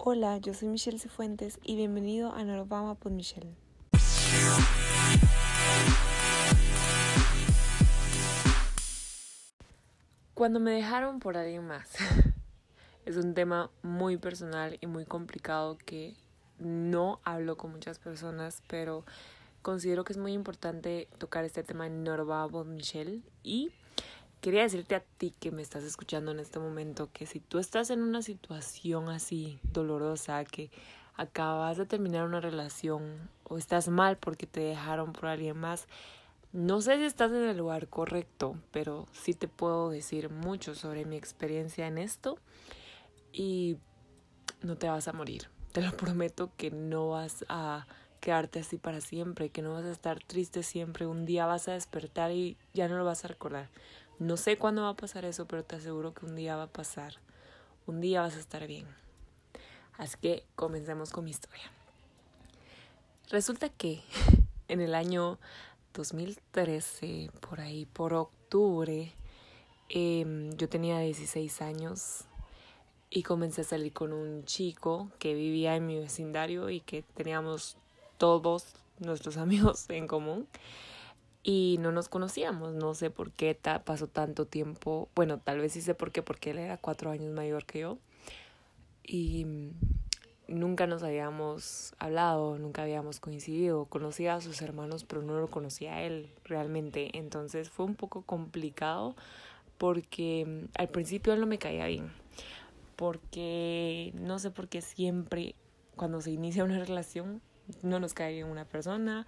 Hola, yo soy Michelle Cifuentes y bienvenido a Norvama por Michelle. Cuando me dejaron por alguien más, es un tema muy personal y muy complicado que no hablo con muchas personas, pero considero que es muy importante tocar este tema en Norva por Michelle y quería decirte a ti que me estás escuchando en este momento que si tú estás en una situación así dolorosa, que acabas de terminar una relación o estás mal porque te dejaron por alguien más, no sé si estás en el lugar correcto, pero sí te puedo decir mucho sobre mi experiencia en esto y no te vas a morir. Te lo prometo que no vas a quedarte así para siempre, que no vas a estar triste siempre. Un día vas a despertar y ya no lo vas a recordar. No sé cuándo va a pasar eso, pero te aseguro que un día va a pasar. Un día vas a estar bien. Así que comencemos con mi historia. Resulta que en el año 2013, por ahí, por octubre, eh, yo tenía 16 años y comencé a salir con un chico que vivía en mi vecindario y que teníamos todos nuestros amigos en común y no nos conocíamos. No sé por qué pasó tanto tiempo. Bueno, tal vez sí sé por qué, porque él era cuatro años mayor que yo. Y nunca nos habíamos hablado, nunca habíamos coincidido. Conocía a sus hermanos, pero no lo conocía a él realmente. Entonces fue un poco complicado porque al principio él no me caía bien. Porque no sé por qué siempre cuando se inicia una relación no nos cae bien una persona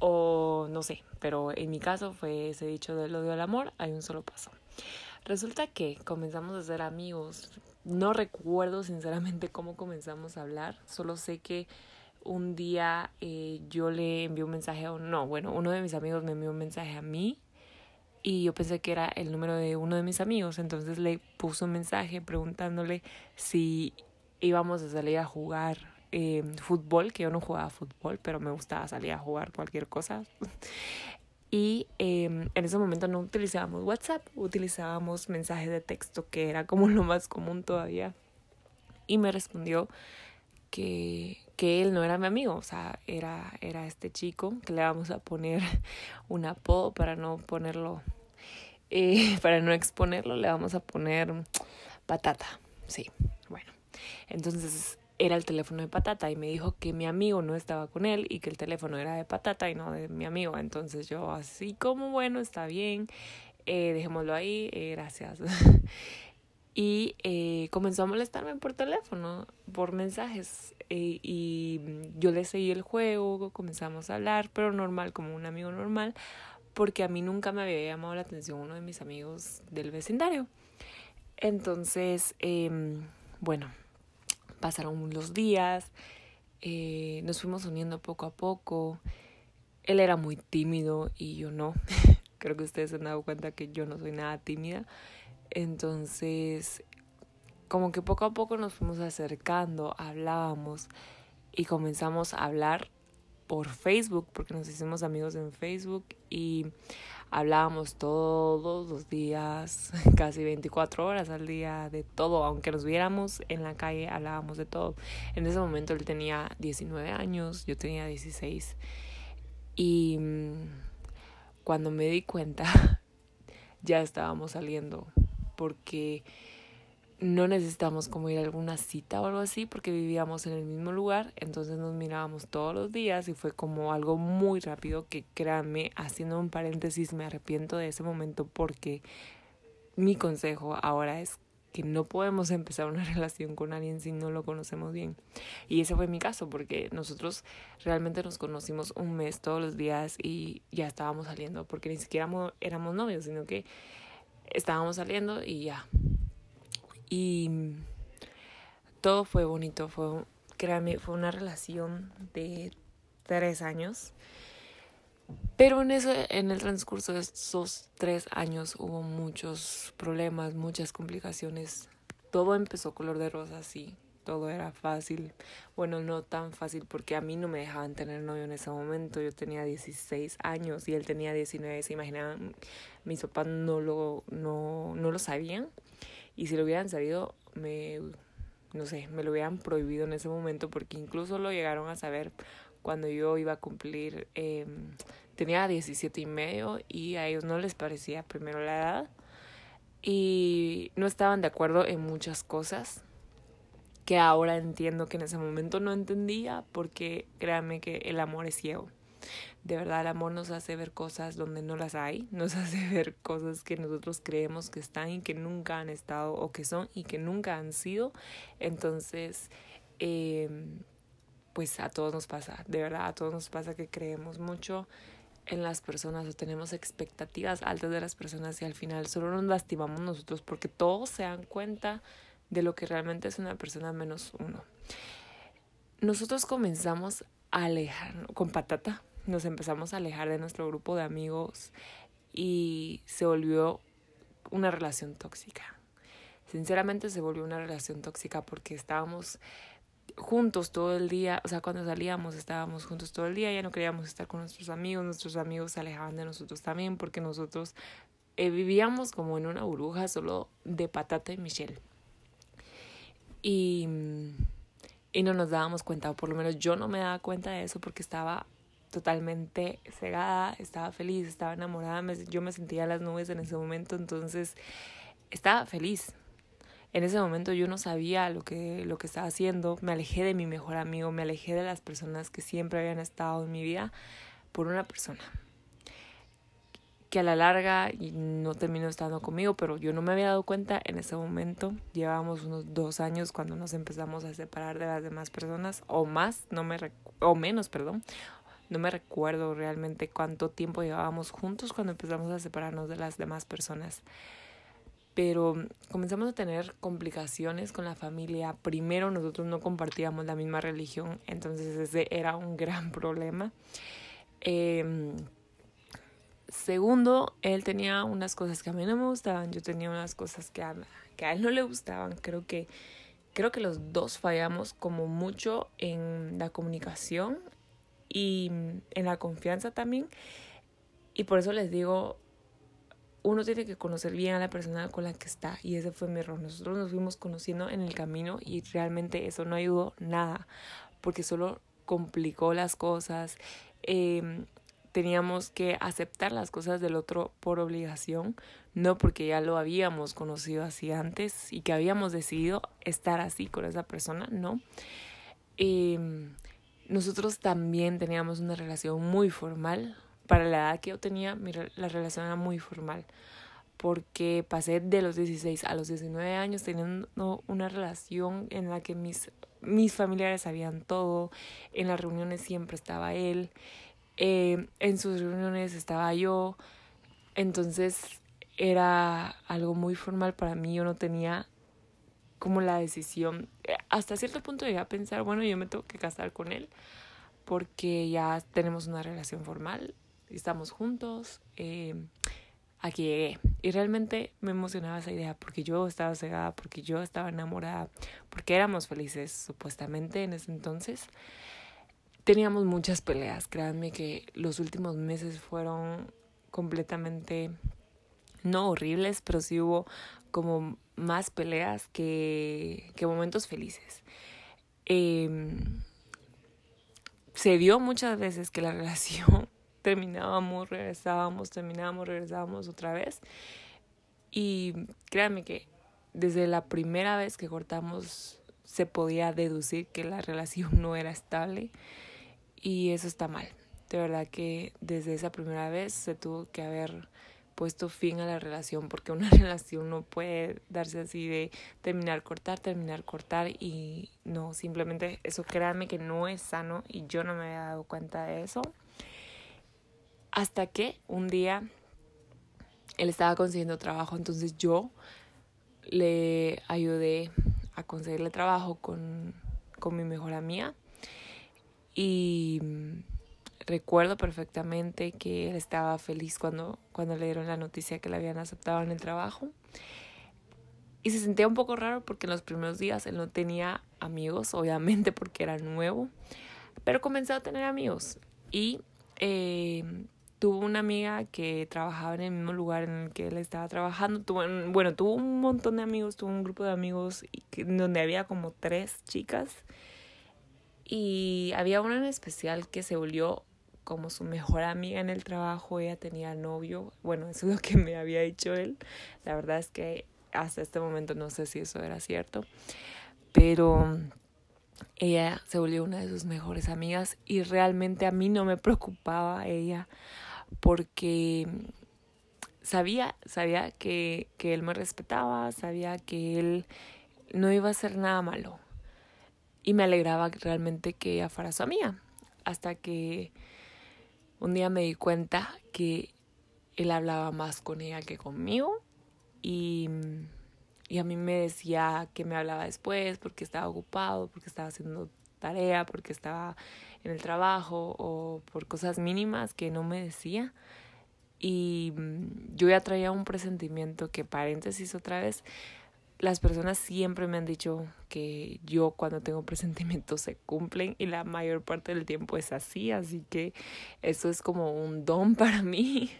o no sé, pero en mi caso fue ese dicho del odio al amor, hay un solo paso. Resulta que comenzamos a ser amigos. No recuerdo sinceramente cómo comenzamos a hablar, solo sé que un día eh, yo le envié un mensaje a no, bueno, uno de mis amigos me envió un mensaje a mí y yo pensé que era el número de uno de mis amigos, entonces le puso un mensaje preguntándole si íbamos a salir a jugar eh, fútbol, que yo no jugaba fútbol, pero me gustaba salir a jugar cualquier cosa. Y eh, en ese momento no utilizábamos WhatsApp, utilizábamos mensajes de texto, que era como lo más común todavía. Y me respondió que, que él no era mi amigo, o sea, era, era este chico, que le vamos a poner un apodo para no ponerlo, eh, para no exponerlo, le vamos a poner patata, sí, bueno. Entonces era el teléfono de patata y me dijo que mi amigo no estaba con él y que el teléfono era de patata y no de mi amigo. Entonces yo así como bueno, está bien, eh, dejémoslo ahí, eh, gracias. y eh, comenzó a molestarme por teléfono, por mensajes. Y yo le seguí el juego, comenzamos a hablar, pero normal, como un amigo normal, porque a mí nunca me había llamado la atención uno de mis amigos del vecindario. Entonces, eh, bueno, pasaron los días, eh, nos fuimos uniendo poco a poco. Él era muy tímido y yo no. Creo que ustedes se han dado cuenta que yo no soy nada tímida. Entonces, como que poco a poco nos fuimos acercando, hablábamos y comenzamos a hablar por Facebook, porque nos hicimos amigos en Facebook y hablábamos todos los días, casi 24 horas al día, de todo, aunque nos viéramos en la calle, hablábamos de todo. En ese momento él tenía 19 años, yo tenía 16 y mm, cuando me di cuenta ya estábamos saliendo porque no necesitamos como ir a alguna cita o algo así porque vivíamos en el mismo lugar, entonces nos mirábamos todos los días y fue como algo muy rápido que créanme, haciendo un paréntesis, me arrepiento de ese momento porque mi consejo ahora es que no podemos empezar una relación con alguien si no lo conocemos bien. Y ese fue mi caso porque nosotros realmente nos conocimos un mes todos los días y ya estábamos saliendo porque ni siquiera éramos novios, sino que estábamos saliendo y ya, y todo fue bonito, fue, créanme, fue una relación de tres años. Pero en, eso, en el transcurso de esos tres años hubo muchos problemas, muchas complicaciones. Todo empezó color de rosa, sí. Todo era fácil. Bueno, no tan fácil porque a mí no me dejaban tener novio en ese momento. Yo tenía 16 años y él tenía 19. Se imaginaban, mis papás no lo, no, no lo sabían. Y si lo hubieran sabido, me, no sé, me lo hubieran prohibido en ese momento porque incluso lo llegaron a saber cuando yo iba a cumplir, eh, tenía 17 y medio y a ellos no les parecía primero la edad y no estaban de acuerdo en muchas cosas que ahora entiendo que en ese momento no entendía porque créanme que el amor es ciego. De verdad el amor nos hace ver cosas donde no las hay, nos hace ver cosas que nosotros creemos que están y que nunca han estado o que son y que nunca han sido. Entonces, eh, pues a todos nos pasa, de verdad a todos nos pasa que creemos mucho en las personas o tenemos expectativas altas de las personas y al final solo nos lastimamos nosotros porque todos se dan cuenta de lo que realmente es una persona menos uno. Nosotros comenzamos a alejar, con patata, nos empezamos a alejar de nuestro grupo de amigos y se volvió una relación tóxica. Sinceramente se volvió una relación tóxica porque estábamos juntos todo el día, o sea, cuando salíamos estábamos juntos todo el día, ya no queríamos estar con nuestros amigos, nuestros amigos se alejaban de nosotros también porque nosotros eh, vivíamos como en una burbuja solo de patata y Michelle. Y, y no nos dábamos cuenta, o por lo menos yo no me daba cuenta de eso porque estaba totalmente cegada, estaba feliz, estaba enamorada, yo me sentía las nubes en ese momento, entonces estaba feliz, en ese momento yo no sabía lo que, lo que estaba haciendo, me alejé de mi mejor amigo, me alejé de las personas que siempre habían estado en mi vida por una persona que a la larga no terminó estando conmigo, pero yo no me había dado cuenta en ese momento. Llevábamos unos dos años cuando nos empezamos a separar de las demás personas, o más, no me o menos, perdón. No me recuerdo realmente cuánto tiempo llevábamos juntos cuando empezamos a separarnos de las demás personas pero comenzamos a tener complicaciones con la familia. Primero nosotros no compartíamos la misma religión, entonces ese era un gran problema. Eh, segundo, él tenía unas cosas que a mí no me gustaban, yo tenía unas cosas que a, que a él no le gustaban. Creo que, creo que los dos fallamos como mucho en la comunicación y en la confianza también. Y por eso les digo, uno tiene que conocer bien a la persona con la que está y ese fue mi error. Nosotros nos fuimos conociendo en el camino y realmente eso no ayudó nada porque solo complicó las cosas. Em, teníamos que aceptar las cosas del otro por obligación, no porque ya lo habíamos conocido así antes y que habíamos decidido estar así con esa persona, no. Em, nosotros también teníamos una relación muy formal, para la edad que yo tenía, la relación era muy formal. Porque pasé de los 16 a los 19 años teniendo una relación en la que mis, mis familiares sabían todo. En las reuniones siempre estaba él. Eh, en sus reuniones estaba yo. Entonces era algo muy formal para mí. Yo no tenía como la decisión. Eh, hasta cierto punto llegué a pensar, bueno, yo me tengo que casar con él porque ya tenemos una relación formal estamos juntos, eh, aquí llegué. Y realmente me emocionaba esa idea porque yo estaba cegada, porque yo estaba enamorada, porque éramos felices supuestamente en ese entonces. Teníamos muchas peleas, créanme que los últimos meses fueron completamente, no horribles, pero sí hubo como más peleas que, que momentos felices. Eh, se dio muchas veces que la relación terminábamos, regresábamos, terminábamos, regresábamos otra vez. Y créanme que desde la primera vez que cortamos se podía deducir que la relación no era estable y eso está mal. De verdad que desde esa primera vez se tuvo que haber puesto fin a la relación porque una relación no puede darse así de terminar, cortar, terminar, cortar y no, simplemente eso créanme que no es sano y yo no me había dado cuenta de eso. Hasta que un día él estaba consiguiendo trabajo, entonces yo le ayudé a conseguirle trabajo con, con mi mejor amiga. Y recuerdo perfectamente que él estaba feliz cuando, cuando le dieron la noticia que le habían aceptado en el trabajo. Y se sentía un poco raro porque en los primeros días él no tenía amigos, obviamente porque era nuevo, pero comenzó a tener amigos. Y eh, tuvo una amiga que trabajaba en el mismo lugar en el que él estaba trabajando. Bueno, tuvo un montón de amigos, tuvo un grupo de amigos donde había como tres chicas. Y había una en especial que se volvió como su mejor amiga en el trabajo. Ella tenía novio. Bueno, eso es lo que me había dicho él. La verdad es que hasta este momento no sé si eso era cierto. Pero ella se volvió una de sus mejores amigas y realmente a mí no me preocupaba ella porque sabía, sabía que, que él me respetaba, sabía que él no iba a hacer nada malo y me alegraba realmente que ella fuera su amiga hasta que un día me di cuenta que él hablaba más con ella que conmigo y y a mí me decía que me hablaba después porque estaba ocupado, porque estaba haciendo tarea, porque estaba en el trabajo o por cosas mínimas que no me decía. Y mm, yo ya traía un presentimiento que, paréntesis otra vez, las personas siempre me han dicho que yo cuando tengo presentimientos se cumplen y la mayor parte del tiempo es así, así que eso es como un don para mí.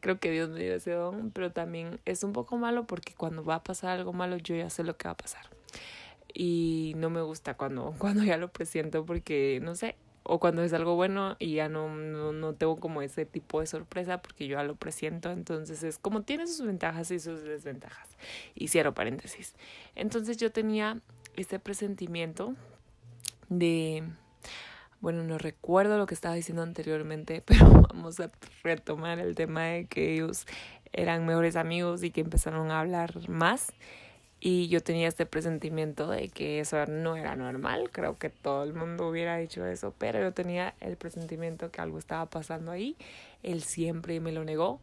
Creo que Dios me dio ese don, pero también es un poco malo porque cuando va a pasar algo malo yo ya sé lo que va a pasar. Y no me gusta cuando, cuando ya lo presiento porque, no sé, o cuando es algo bueno y ya no, no, no, tengo como ese tipo de sorpresa porque yo ya lo presiento. Entonces es como tiene sus ventajas y sus desventajas. Y cierro paréntesis. Entonces yo tenía este presentimiento de, bueno, no recuerdo lo que estaba diciendo anteriormente, pero vamos a retomar el tema de que ellos eran mejores amigos y que empezaron a hablar más. Y yo tenía este presentimiento de que eso no era normal, creo que todo el mundo hubiera dicho eso, pero yo tenía el presentimiento que algo estaba pasando ahí. Él siempre me lo negó,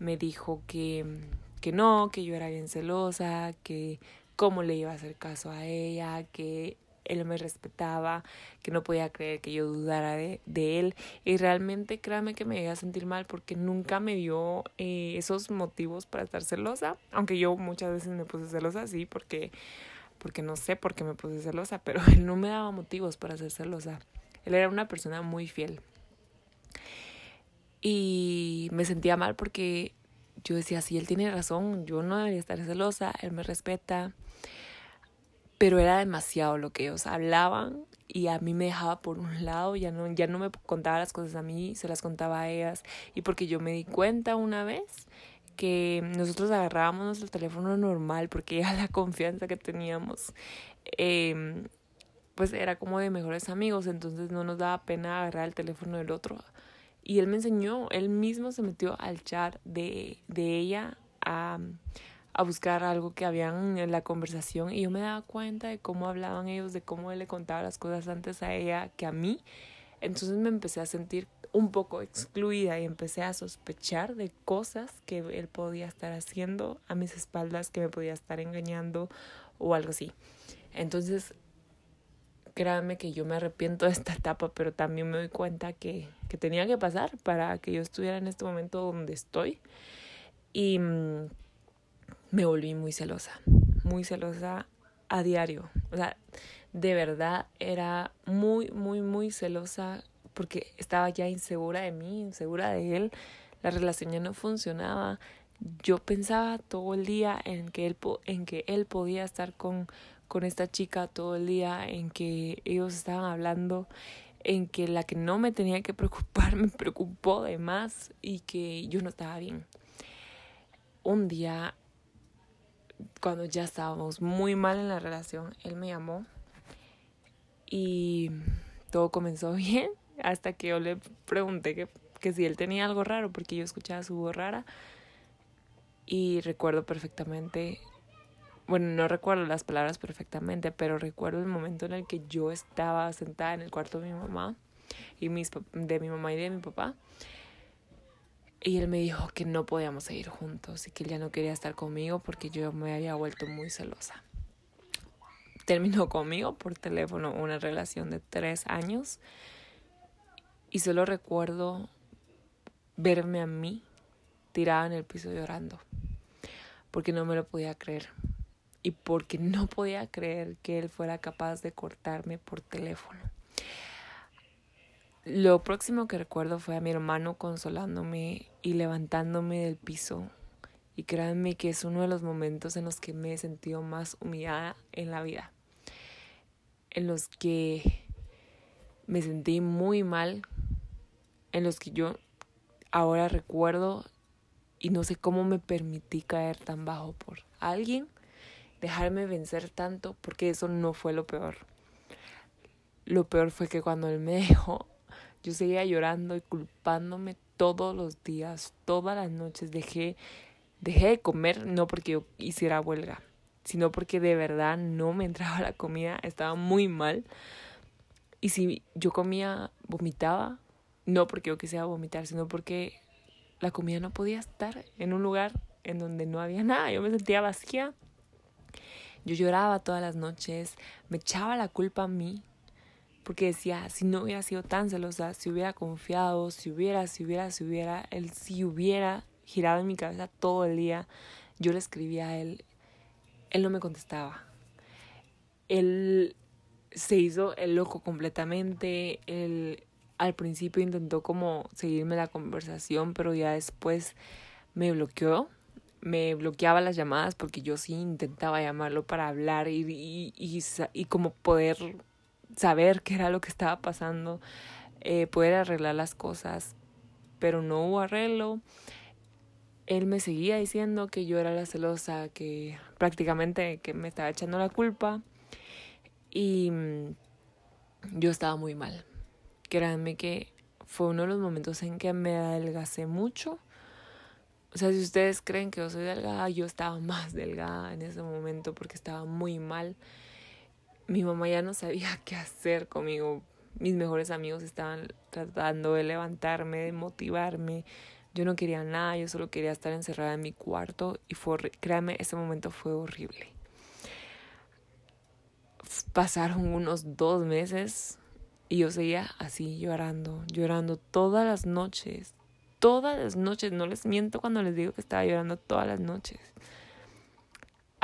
me dijo que, que no, que yo era bien celosa, que cómo le iba a hacer caso a ella, que él me respetaba, que no podía creer que yo dudara de, de él. Y realmente créame que me iba a sentir mal porque nunca me dio eh, esos motivos para estar celosa. Aunque yo muchas veces me puse celosa, sí, porque, porque no sé por qué me puse celosa, pero él no me daba motivos para ser celosa. Él era una persona muy fiel. Y me sentía mal porque yo decía, sí, él tiene razón, yo no debería estar celosa, él me respeta pero era demasiado lo que ellos hablaban y a mí me dejaba por un lado, ya no, ya no me contaba las cosas a mí, se las contaba a ellas y porque yo me di cuenta una vez que nosotros agarrábamos nuestro teléfono normal porque era la confianza que teníamos. Eh, pues era como de mejores amigos, entonces no nos daba pena agarrar el teléfono del otro. Y él me enseñó, él mismo se metió al chat de, de ella a, a buscar algo que habían en la conversación y yo me daba cuenta de cómo hablaban ellos, de cómo él le contaba las cosas antes a ella que a mí. Entonces me empecé a sentir un poco excluida y empecé a sospechar de cosas que él podía estar haciendo a mis espaldas, que me podía estar engañando o algo así. Entonces, créanme que yo me arrepiento de esta etapa, pero también me doy cuenta que, que tenía que pasar para que yo estuviera en este momento donde estoy. Y mm, me volví muy celosa, muy celosa a diario. O sea, de verdad era muy, muy, muy celosa porque estaba ya insegura de mí, insegura de él. La relación ya no funcionaba. Yo pensaba todo el día en que él, en que él podía estar con, con esta chica todo el día, en que ellos estaban hablando, en que la que no me tenía que preocupar me preocupó de más y que yo no estaba bien. Un día cuando ya estábamos muy mal en la relación, él me llamó y todo comenzó bien hasta que yo le pregunté que, que si él tenía algo raro porque yo escuchaba su voz rara y recuerdo perfectamente, bueno, no recuerdo las palabras perfectamente, pero recuerdo el momento en el que yo estaba sentada en el cuarto de mi mamá y mis, de mi mamá y de mi papá y él me dijo que no podíamos seguir juntos y que él ya no quería estar conmigo porque yo me había vuelto muy celosa. Terminó conmigo por teléfono una relación de tres años y solo recuerdo verme a mí tirada en el piso llorando porque no me lo podía creer y porque no podía creer que él fuera capaz de cortarme por teléfono. Lo próximo que recuerdo fue a mi hermano consolándome y levantándome del piso. Y créanme que es uno de los momentos en los que me he sentido más humillada en la vida. En los que me sentí muy mal. En los que yo ahora recuerdo y no sé cómo me permití caer tan bajo por alguien, dejarme vencer tanto, porque eso no fue lo peor. Lo peor fue que cuando él me dejó, yo seguía llorando y culpándome todos los días, todas las noches. Dejé, dejé de comer no porque yo hiciera huelga, sino porque de verdad no me entraba la comida, estaba muy mal. Y si yo comía, vomitaba, no porque yo quisiera vomitar, sino porque la comida no podía estar en un lugar en donde no había nada. Yo me sentía vacía. Yo lloraba todas las noches, me echaba la culpa a mí porque decía, si no hubiera sido tan celosa, si hubiera confiado, si hubiera, si hubiera, si hubiera, él si hubiera girado en mi cabeza todo el día, yo le escribía a él, él no me contestaba. Él se hizo el loco completamente, él al principio intentó como seguirme la conversación, pero ya después me bloqueó, me bloqueaba las llamadas porque yo sí intentaba llamarlo para hablar y, y, y, y como poder saber qué era lo que estaba pasando, eh, poder arreglar las cosas, pero no hubo arreglo. Él me seguía diciendo que yo era la celosa, que prácticamente que me estaba echando la culpa y mm, yo estaba muy mal. Créanme que fue uno de los momentos en que me adelgacé mucho. O sea, si ustedes creen que yo soy delgada, yo estaba más delgada en ese momento porque estaba muy mal mi mamá ya no sabía qué hacer conmigo. Mis mejores amigos estaban tratando de levantarme, de motivarme. Yo no quería nada, yo solo quería estar encerrada en mi cuarto y fue, créanme, ese momento fue horrible. Pasaron unos dos meses y yo seguía así llorando, llorando todas las noches, todas las noches, no les miento cuando les digo que estaba llorando todas las noches.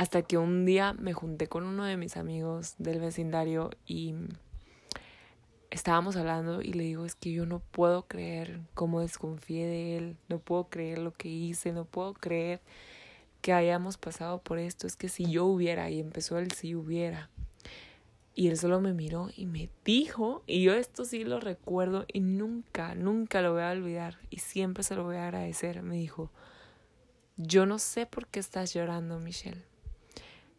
Hasta que un día me junté con uno de mis amigos del vecindario y estábamos hablando y le digo, es que yo no puedo creer cómo desconfié de él, no puedo creer lo que hice, no puedo creer que hayamos pasado por esto, es que si yo hubiera, y empezó el si hubiera. Y él solo me miró y me dijo, y yo esto sí lo recuerdo y nunca, nunca lo voy a olvidar y siempre se lo voy a agradecer. Me dijo, yo no sé por qué estás llorando, Michelle.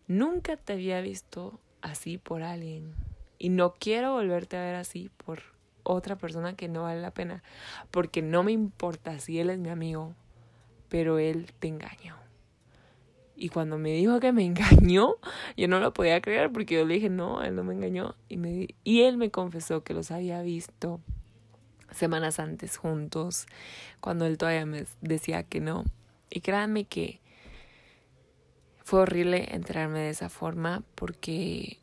Nunca te había visto así por alguien y no quiero volverte a ver así por otra persona que no vale la pena, porque no me importa si él es mi amigo, pero él te engañó. Y cuando me dijo que me engañó, yo no lo podía creer porque yo le dije, no, él no me engañó. Y, me, y él me confesó que los había visto semanas antes juntos, cuando él todavía me decía que no. Y créanme que fue horrible enterarme de esa forma porque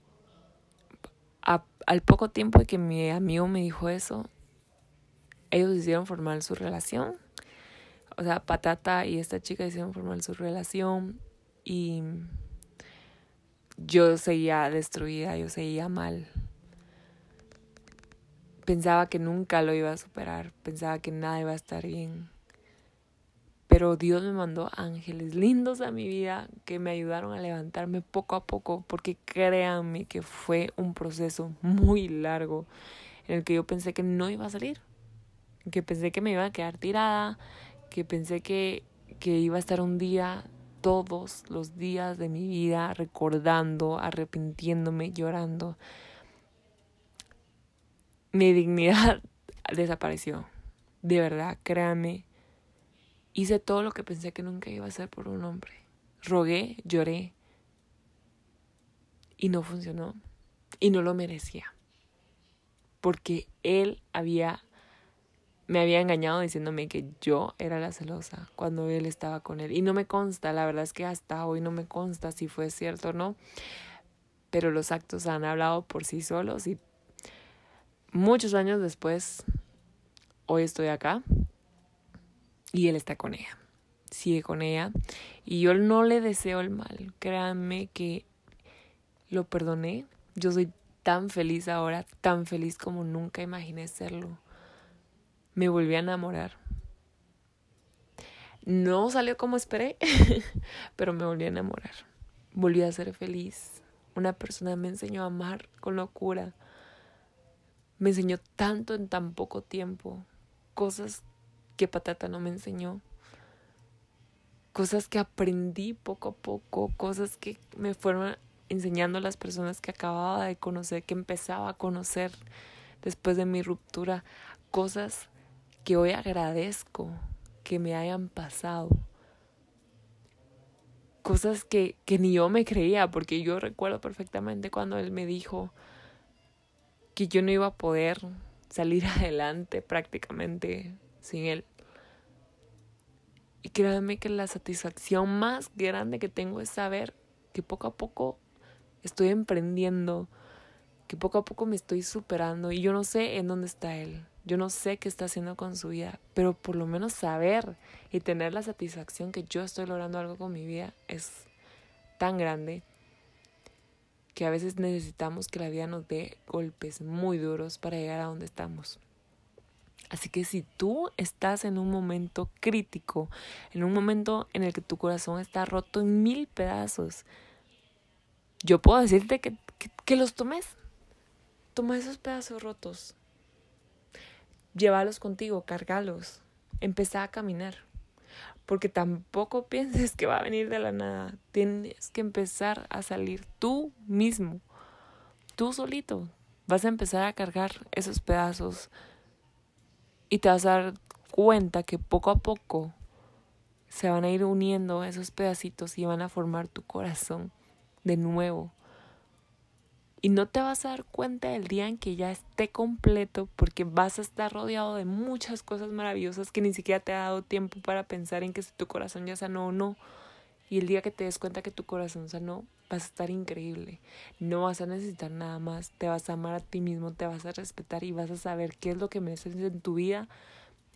al poco tiempo de que mi amigo me dijo eso, ellos hicieron formar su relación. O sea, Patata y esta chica hicieron formar su relación y yo seguía destruida, yo seguía mal. Pensaba que nunca lo iba a superar, pensaba que nada iba a estar bien. Pero Dios me mandó ángeles lindos a mi vida que me ayudaron a levantarme poco a poco, porque créanme que fue un proceso muy largo en el que yo pensé que no iba a salir, que pensé que me iba a quedar tirada, que pensé que, que iba a estar un día, todos los días de mi vida, recordando, arrepintiéndome, llorando. Mi dignidad desapareció. De verdad, créanme Hice todo lo que pensé que nunca iba a hacer por un hombre. Rogué, lloré. Y no funcionó. Y no lo merecía. Porque él había me había engañado diciéndome que yo era la celosa cuando él estaba con él. Y no me consta, la verdad es que hasta hoy no me consta si fue cierto o no. Pero los actos han hablado por sí solos y muchos años después, hoy estoy acá y él está con ella, sigue con ella y yo no le deseo el mal, créanme que lo perdoné, yo soy tan feliz ahora, tan feliz como nunca imaginé serlo. me volví a enamorar. No salió como esperé, pero me volví a enamorar. Volví a ser feliz. Una persona me enseñó a amar con locura. Me enseñó tanto en tan poco tiempo. Cosas que Patata no me enseñó. Cosas que aprendí poco a poco. Cosas que me fueron enseñando las personas que acababa de conocer, que empezaba a conocer después de mi ruptura. Cosas que hoy agradezco que me hayan pasado. Cosas que, que ni yo me creía, porque yo recuerdo perfectamente cuando él me dijo que yo no iba a poder salir adelante prácticamente sin él. Y créanme que la satisfacción más grande que tengo es saber que poco a poco estoy emprendiendo, que poco a poco me estoy superando y yo no sé en dónde está él. Yo no sé qué está haciendo con su vida, pero por lo menos saber y tener la satisfacción que yo estoy logrando algo con mi vida es tan grande que a veces necesitamos que la vida nos dé golpes muy duros para llegar a donde estamos. Así que si tú estás en un momento crítico, en un momento en el que tu corazón está roto en mil pedazos, yo puedo decirte que, que, los tomes. Toma esos pedazos rotos llévalos contigo, cargalos, empezá a caminar. Porque tampoco pienses que va a venir de la nada. Tienes que empezar a salir tú mismo, tú solito. Vas a empezar a cargar esos pedazos y te vas a dar cuenta que poco a poco se van a ir uniendo esos pedacitos y van a formar tu corazón de nuevo. Y no te vas a dar cuenta del día en que ya esté completo porque vas a estar rodeado de muchas cosas maravillosas que ni siquiera te ha dado tiempo para pensar en que si tu corazón ya sanó o no. Y el día que te des cuenta que tu corazón sanó, vas a estar increíble. No vas a necesitar nada más. Te vas a amar a ti mismo, te vas a respetar y vas a saber qué es lo que mereces en tu vida.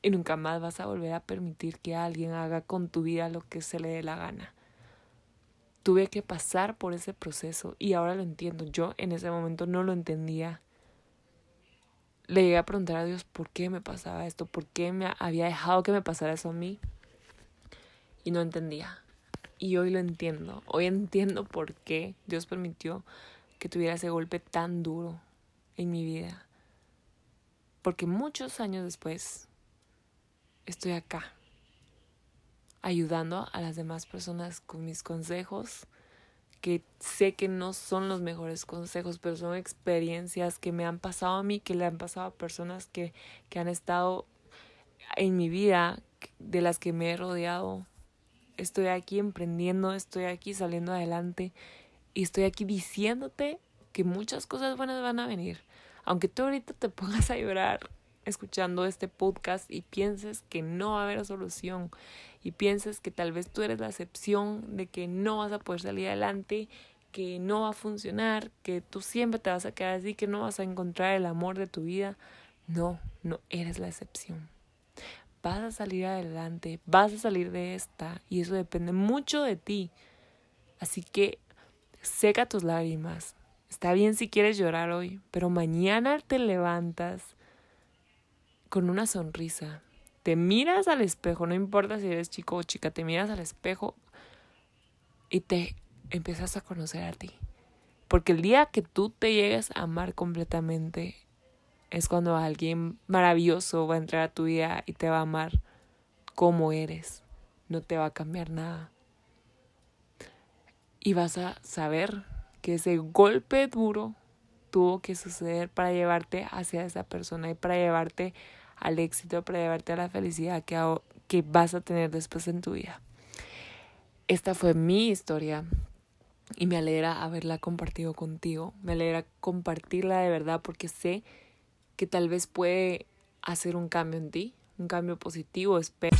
Y nunca más vas a volver a permitir que alguien haga con tu vida lo que se le dé la gana tuve que pasar por ese proceso y ahora lo entiendo. Yo en ese momento no lo entendía. Le llegué a preguntar a Dios por qué me pasaba esto, por qué me había dejado que me pasara eso a mí. Y no entendía. Y hoy lo entiendo. Hoy entiendo por qué Dios permitió que tuviera ese golpe tan duro en mi vida. Porque muchos años después estoy acá ayudando a las demás personas con mis consejos, que sé que no son los mejores consejos, pero son experiencias que me han pasado a mí, que le han pasado a personas que, que han estado en mi vida, de las que me he rodeado. Estoy aquí emprendiendo, estoy aquí saliendo adelante y estoy aquí diciéndote que muchas cosas buenas van a venir. Aunque tú ahorita te pongas a llorar escuchando este podcast y pienses que no va a haber solución y pienses que tal vez tú eres la excepción de que no vas a poder salir adelante, que no va a funcionar, que tú siempre te vas a quedar así, que no vas a encontrar el amor de tu vida. No, no eres la excepción. Vas a salir adelante, vas a salir de esta y eso depende mucho de ti. Así que seca tus lágrimas. Está bien si quieres llorar hoy, pero mañana te levantas con una sonrisa. Te miras al espejo, no importa si eres chico o chica, te miras al espejo y te empiezas a conocer a ti. Porque el día que tú te llegues a amar completamente es cuando alguien maravilloso va a entrar a tu vida y te va a amar como eres. No te va a cambiar nada. Y vas a saber que ese golpe duro tuvo que suceder para llevarte hacia esa persona y para llevarte al éxito, para llevarte a la felicidad que, que vas a tener después en tu vida. Esta fue mi historia y me alegra haberla compartido contigo. Me alegra compartirla de verdad porque sé que tal vez puede hacer un cambio en ti, un cambio positivo. Espero.